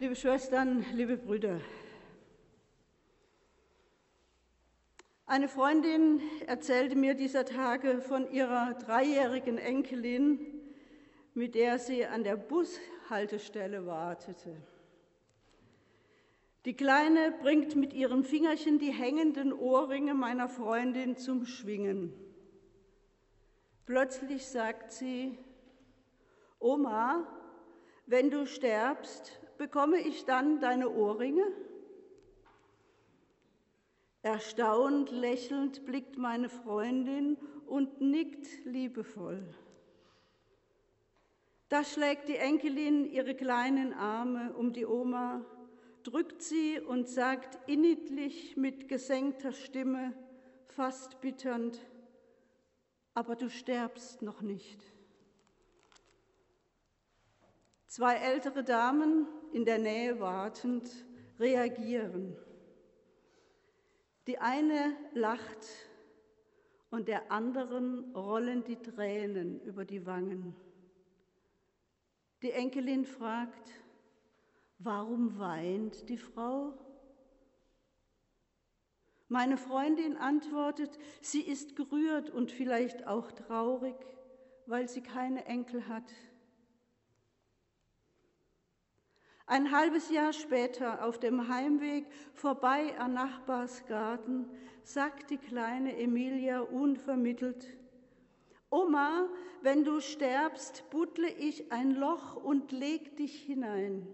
Liebe Schwestern, liebe Brüder, eine Freundin erzählte mir dieser Tage von ihrer dreijährigen Enkelin, mit der sie an der Bushaltestelle wartete. Die Kleine bringt mit ihren Fingerchen die hängenden Ohrringe meiner Freundin zum Schwingen. Plötzlich sagt sie, Oma, wenn du stirbst, bekomme ich dann deine Ohrringe? Erstaunt lächelnd blickt meine Freundin und nickt liebevoll. Da schlägt die Enkelin ihre kleinen Arme um die Oma, drückt sie und sagt inniglich mit gesenkter Stimme, fast bitternd, aber du sterbst noch nicht. Zwei ältere Damen, in der Nähe wartend, reagieren. Die eine lacht und der anderen rollen die Tränen über die Wangen. Die Enkelin fragt, warum weint die Frau? Meine Freundin antwortet, sie ist gerührt und vielleicht auch traurig, weil sie keine Enkel hat. Ein halbes Jahr später, auf dem Heimweg vorbei an Nachbarsgarten, sagt die kleine Emilia unvermittelt, Oma, wenn du sterbst, buddle ich ein Loch und leg dich hinein.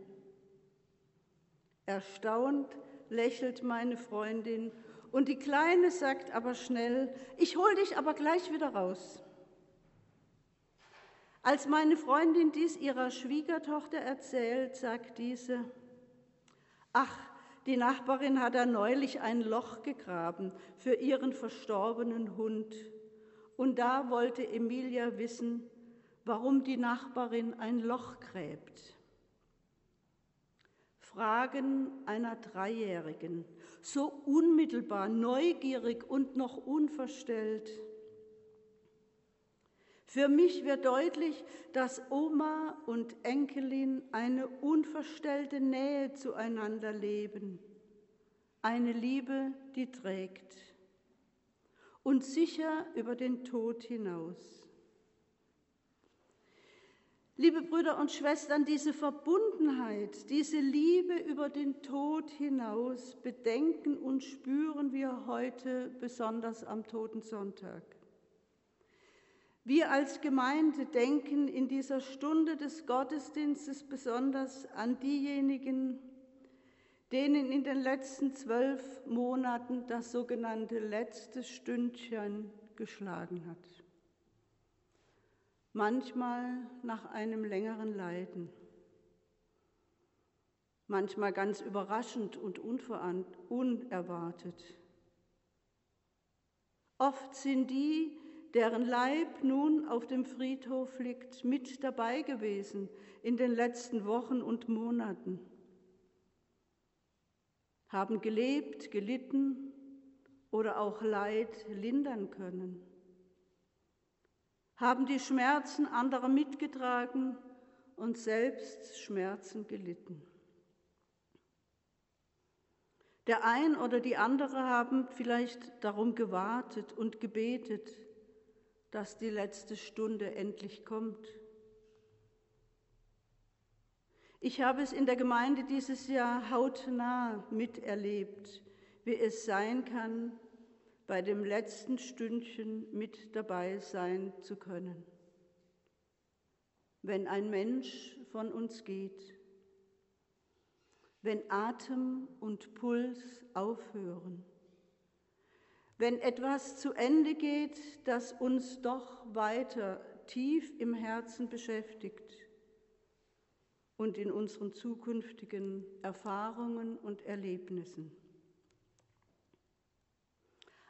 Erstaunt lächelt meine Freundin und die Kleine sagt aber schnell, ich hol dich aber gleich wieder raus. Als meine Freundin dies ihrer Schwiegertochter erzählt, sagt diese, ach, die Nachbarin hat da neulich ein Loch gegraben für ihren verstorbenen Hund. Und da wollte Emilia wissen, warum die Nachbarin ein Loch gräbt. Fragen einer Dreijährigen, so unmittelbar, neugierig und noch unverstellt. Für mich wird deutlich, dass Oma und Enkelin eine unverstellte Nähe zueinander leben, eine Liebe, die trägt und sicher über den Tod hinaus. Liebe Brüder und Schwestern, diese Verbundenheit, diese Liebe über den Tod hinaus bedenken und spüren wir heute besonders am Totensonntag. Wir als Gemeinde denken in dieser Stunde des Gottesdienstes besonders an diejenigen, denen in den letzten zwölf Monaten das sogenannte letzte Stündchen geschlagen hat. Manchmal nach einem längeren Leiden, manchmal ganz überraschend und unerwartet. Oft sind die, deren Leib nun auf dem Friedhof liegt, mit dabei gewesen in den letzten Wochen und Monaten, haben gelebt, gelitten oder auch Leid lindern können, haben die Schmerzen anderer mitgetragen und selbst Schmerzen gelitten. Der ein oder die andere haben vielleicht darum gewartet und gebetet, dass die letzte Stunde endlich kommt. Ich habe es in der Gemeinde dieses Jahr hautnah miterlebt, wie es sein kann, bei dem letzten Stündchen mit dabei sein zu können. Wenn ein Mensch von uns geht, wenn Atem und Puls aufhören wenn etwas zu Ende geht, das uns doch weiter tief im Herzen beschäftigt und in unseren zukünftigen Erfahrungen und Erlebnissen.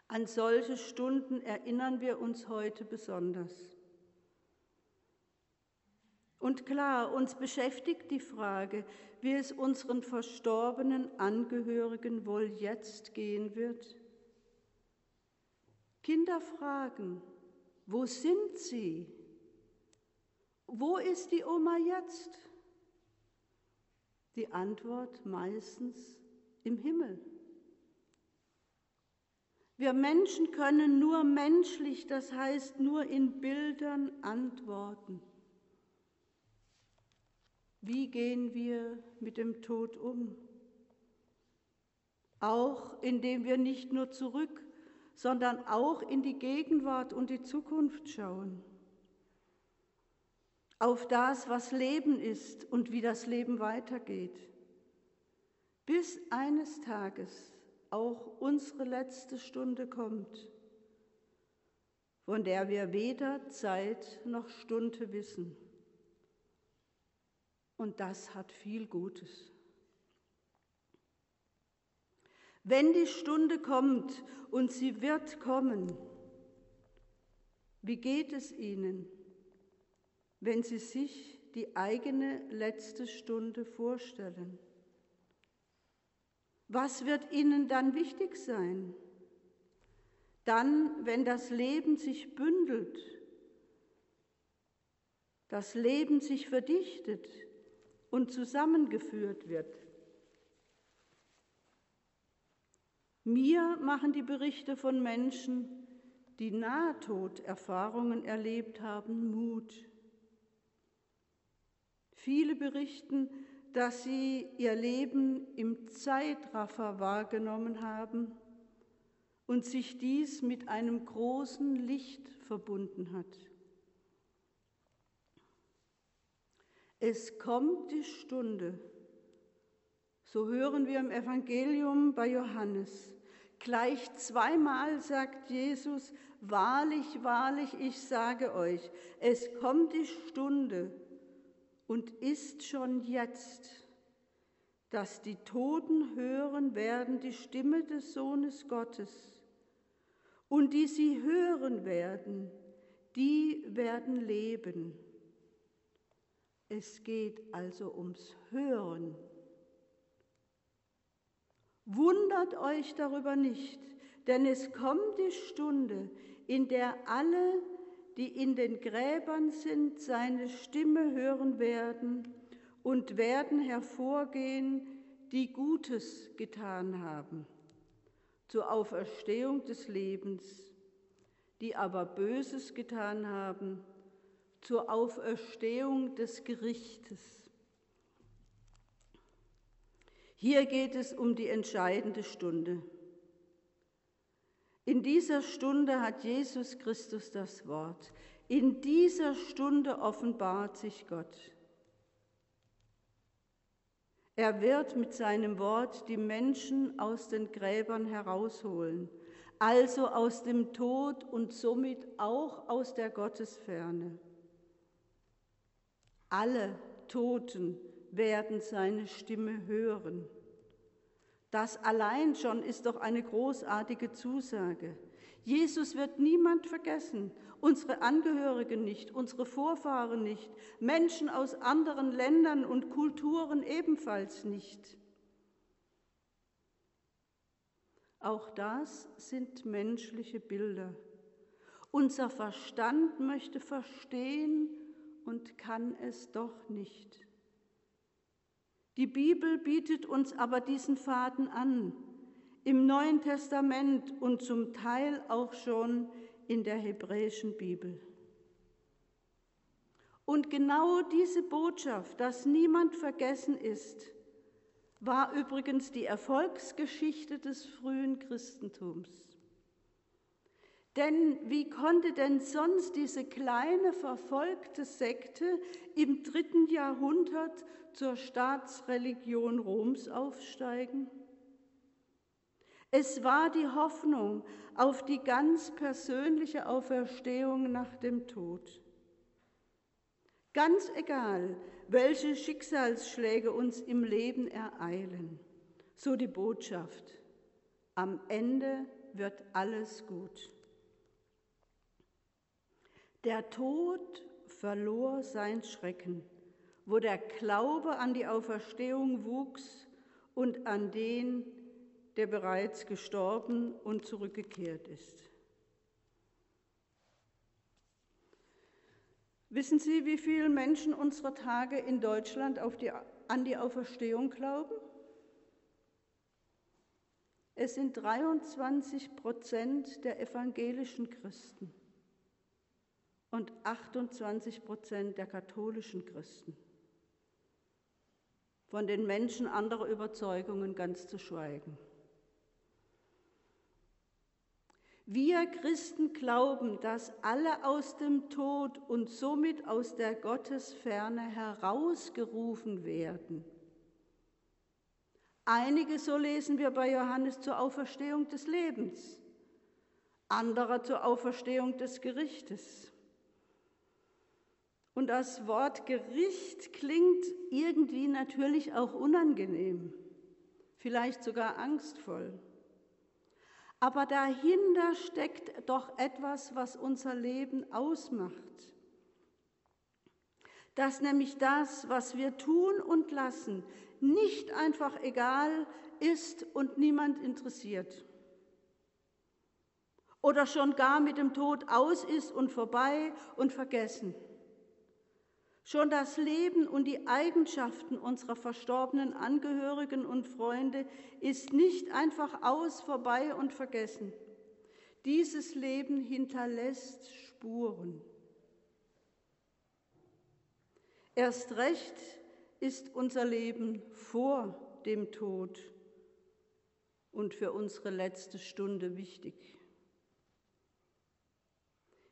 An solche Stunden erinnern wir uns heute besonders. Und klar, uns beschäftigt die Frage, wie es unseren verstorbenen Angehörigen wohl jetzt gehen wird Kinder fragen, wo sind sie? Wo ist die Oma jetzt? Die Antwort meistens im Himmel. Wir Menschen können nur menschlich, das heißt nur in Bildern antworten. Wie gehen wir mit dem Tod um? Auch indem wir nicht nur zurück, sondern auch in die Gegenwart und die Zukunft schauen. Auf das, was Leben ist und wie das Leben weitergeht. Bis eines Tages auch unsere letzte Stunde kommt, von der wir weder Zeit noch Stunde wissen. Und das hat viel Gutes. Wenn die Stunde kommt und sie wird kommen, wie geht es Ihnen, wenn Sie sich die eigene letzte Stunde vorstellen? Was wird Ihnen dann wichtig sein? Dann, wenn das Leben sich bündelt, das Leben sich verdichtet und zusammengeführt wird. Mir machen die Berichte von Menschen, die Nahtoderfahrungen erlebt haben, Mut. Viele berichten, dass sie ihr Leben im Zeitraffer wahrgenommen haben und sich dies mit einem großen Licht verbunden hat. Es kommt die Stunde, so hören wir im Evangelium bei Johannes. Gleich zweimal sagt Jesus, wahrlich, wahrlich, ich sage euch, es kommt die Stunde, und ist schon jetzt, dass die Toten hören werden die Stimme des Sohnes Gottes. Und die sie hören werden, die werden leben. Es geht also ums Hören. Wundert euch darüber nicht, denn es kommt die Stunde, in der alle die in den Gräbern sind, seine Stimme hören werden und werden hervorgehen, die Gutes getan haben, zur Auferstehung des Lebens, die aber Böses getan haben, zur Auferstehung des Gerichtes. Hier geht es um die entscheidende Stunde. In dieser Stunde hat Jesus Christus das Wort. In dieser Stunde offenbart sich Gott. Er wird mit seinem Wort die Menschen aus den Gräbern herausholen, also aus dem Tod und somit auch aus der Gottesferne. Alle Toten werden seine Stimme hören. Das allein schon ist doch eine großartige Zusage. Jesus wird niemand vergessen, unsere Angehörigen nicht, unsere Vorfahren nicht, Menschen aus anderen Ländern und Kulturen ebenfalls nicht. Auch das sind menschliche Bilder. Unser Verstand möchte verstehen und kann es doch nicht. Die Bibel bietet uns aber diesen Faden an, im Neuen Testament und zum Teil auch schon in der hebräischen Bibel. Und genau diese Botschaft, dass niemand vergessen ist, war übrigens die Erfolgsgeschichte des frühen Christentums. Denn wie konnte denn sonst diese kleine verfolgte Sekte im dritten Jahrhundert zur Staatsreligion Roms aufsteigen? Es war die Hoffnung auf die ganz persönliche Auferstehung nach dem Tod. Ganz egal, welche Schicksalsschläge uns im Leben ereilen, so die Botschaft, am Ende wird alles gut. Der Tod verlor sein Schrecken wo der Glaube an die Auferstehung wuchs und an den, der bereits gestorben und zurückgekehrt ist. Wissen Sie, wie viele Menschen unserer Tage in Deutschland die an die Auferstehung glauben? Es sind 23 Prozent der evangelischen Christen und 28 Prozent der katholischen Christen. Von den Menschen anderer Überzeugungen ganz zu schweigen. Wir Christen glauben, dass alle aus dem Tod und somit aus der Gottesferne herausgerufen werden Einige, so lesen wir bei Johannes, zur Auferstehung des Lebens, andere zur Auferstehung des Gerichtes. Und das Wort Gericht klingt irgendwie natürlich auch unangenehm, vielleicht sogar angstvoll. Aber dahinter steckt doch etwas, was unser Leben ausmacht. Dass nämlich das, was wir tun und lassen, nicht einfach egal ist und niemand interessiert. Oder schon gar mit dem Tod aus ist und vorbei und vergessen. Schon das Leben und die Eigenschaften unserer verstorbenen Angehörigen und Freunde ist nicht einfach aus, vorbei und vergessen. Dieses Leben hinterlässt Spuren. Erst recht ist unser Leben vor dem Tod und für unsere letzte Stunde wichtig.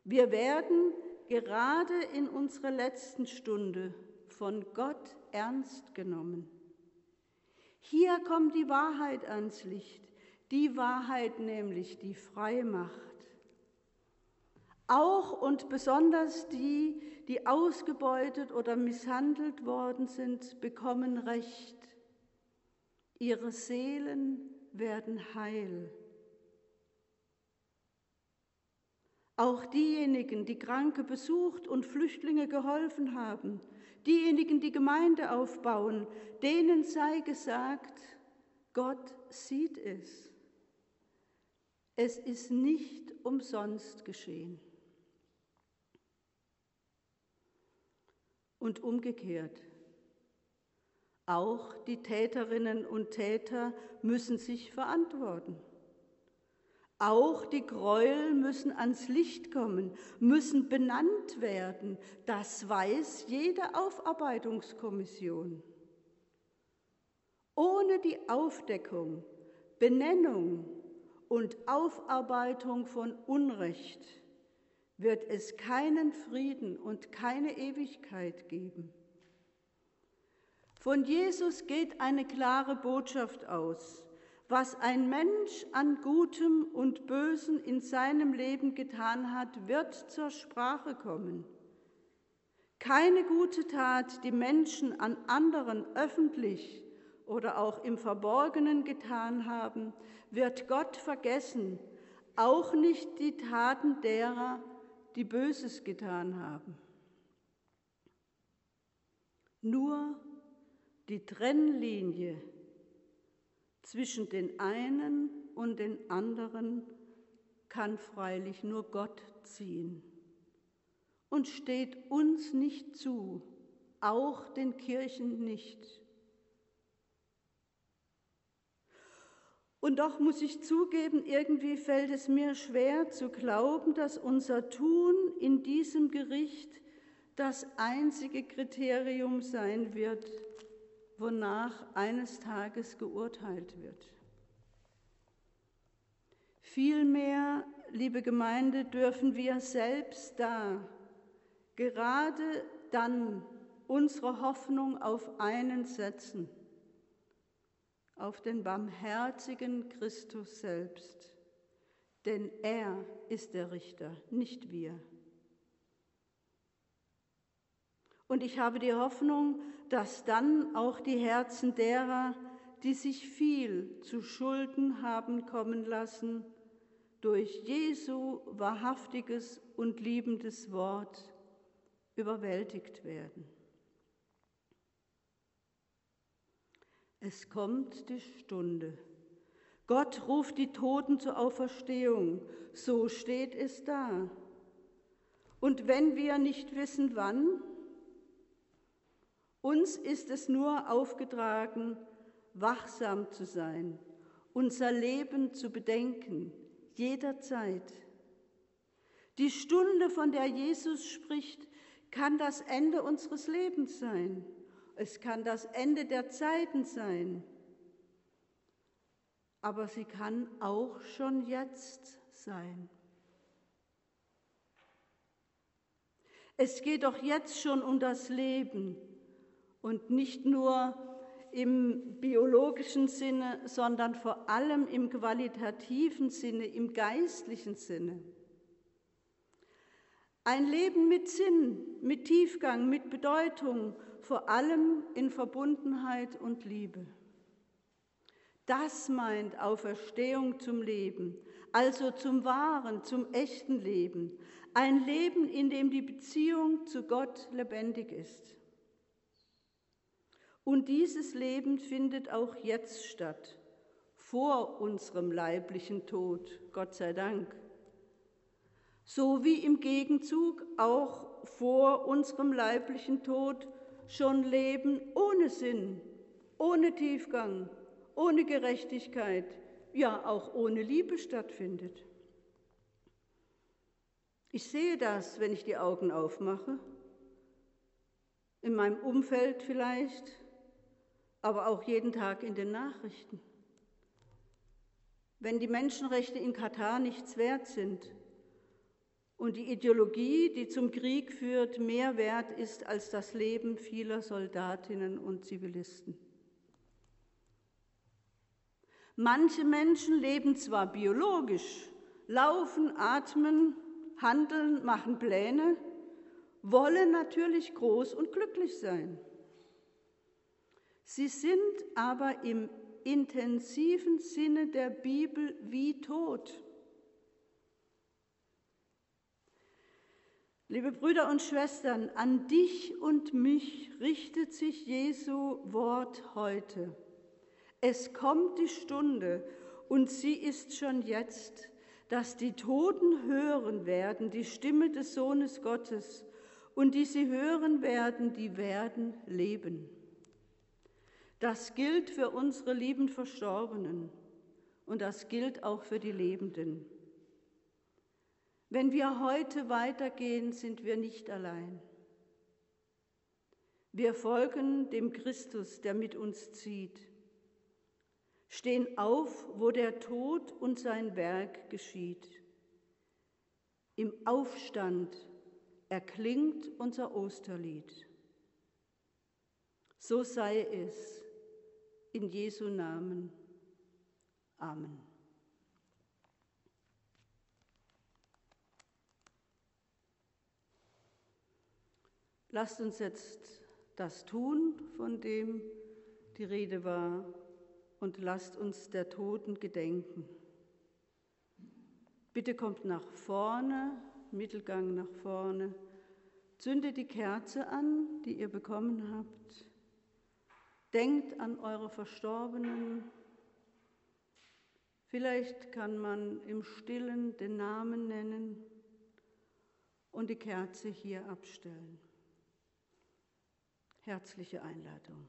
Wir werden gerade in unserer letzten Stunde von Gott ernst genommen. Hier kommt die Wahrheit ans Licht, die Wahrheit nämlich, die frei macht. Auch und besonders die, die ausgebeutet oder misshandelt worden sind, bekommen Recht. Ihre Seelen werden heil. Auch diejenigen, die Kranke besucht und Flüchtlinge geholfen haben, diejenigen, die Gemeinde aufbauen, denen sei gesagt, Gott sieht es. Es ist nicht umsonst geschehen. und umgekehrt. Auch die Täterinnen und Täter müssen sich verantworten. Auch die Gräuel müssen ans Licht kommen, müssen benannt werden. Das weiß jede Aufarbeitungskommission. Ohne die Aufdeckung, Benennung und Aufarbeitung von Unrecht wird es keinen Frieden und keine Ewigkeit geben. Von Jesus geht eine klare Botschaft aus. Was ein Mensch an Gutem und Bösen in seinem Leben getan hat, wird zur Sprache kommen. Keine gute Tat, die Menschen an anderen öffentlich oder auch im Verborgenen getan haben, wird Gott vergessen, auch nicht die Taten derer, die Böses getan haben. Nur die Trennlinie zwischen den einen und den anderen kann freilich nur Gott ziehen und steht uns nicht zu, auch den Kirchen nicht. Und doch muss ich zugeben, irgendwie fällt es mir schwer zu glauben, dass unser Tun in diesem Gericht das einzige Kriterium sein wird, wonach eines Tages geurteilt wird. Vielmehr, liebe Gemeinde, dürfen wir selbst da, gerade dann, unsere Hoffnung auf einen setzen – auf den barmherzigen Christus selbst, denn er ist der Richter, nicht wir. Und ich habe die Hoffnung, dass dann auch die Herzen derer, die sich viel zu Schulden haben kommen lassen, durch Jesu wahrhaftiges und liebendes Wort überwältigt werden. Es kommt die Stunde. Gott ruft die Toten zur Auferstehung. So steht es da. Und wenn wir nicht wissen wann Uns ist es nur aufgetragen, wachsam zu sein, unser Leben zu bedenken, jederzeit. Die Stunde, von der Jesus spricht, kann das Ende unseres Lebens sein. Es kann das Ende der Zeiten sein. Aber sie kann auch schon jetzt sein. Es geht doch jetzt schon um das Leben und nicht nur im biologischen Sinne, sondern vor allem im qualitativen Sinne, im geistlichen Sinne. Ein Leben mit Sinn, mit Tiefgang, mit Bedeutung, vor allem in Verbundenheit und Liebe. Das meint Auferstehung zum Leben, also zum wahren, zum echten Leben. Ein Leben, in dem die Beziehung zu Gott lebendig ist. Und dieses Leben findet auch jetzt statt, vor unserem leiblichen Tod, Gott sei Dank. So wie im Gegenzug auch vor unserem leiblichen Tod schon Leben ohne Sinn, ohne Tiefgang, ohne Gerechtigkeit, ja auch ohne Liebe stattfindet. Ich sehe das, wenn ich die Augen aufmache, in meinem Umfeld vielleicht, aber auch jeden Tag in den Nachrichten. Wenn die Menschenrechte in Katar nichts wert sind, und die Ideologie, die zum Krieg führt, mehr wert ist als das Leben vieler Soldatinnen und Zivilisten. Manche Menschen leben zwar biologisch, laufen, atmen, handeln, machen Pläne, wollen natürlich groß und glücklich sein. Sie sind aber im intensiven Sinne der Bibel wie tot. Liebe Brüder und Schwestern, an dich und mich richtet sich Jesu Wort heute. Es kommt die Stunde und sie ist schon jetzt, dass die Toten hören werden die Stimme des Sohnes Gottes und die sie hören werden, die werden leben. Das gilt für unsere lieben Verstorbenen und das gilt auch für die Lebenden. Wenn wir heute weitergehen, sind wir nicht allein. Wir folgen dem Christus, der mit uns zieht, stehen auf, wo der Tod und sein Werk geschieht. Im Aufstand erklingt unser Osterlied. So sei es in Jesu Namen. Amen. Lasst uns jetzt das tun, von dem die Rede war, und lasst uns der Toten gedenken. Bitte kommt nach vorne, Mittelgang nach vorne, zündet die Kerze an, die ihr bekommen habt. Denkt an eure Verstorbenen. Vielleicht kann man im stillen den Namen nennen und die Kerze hier abstellen. Herzliche Einladung.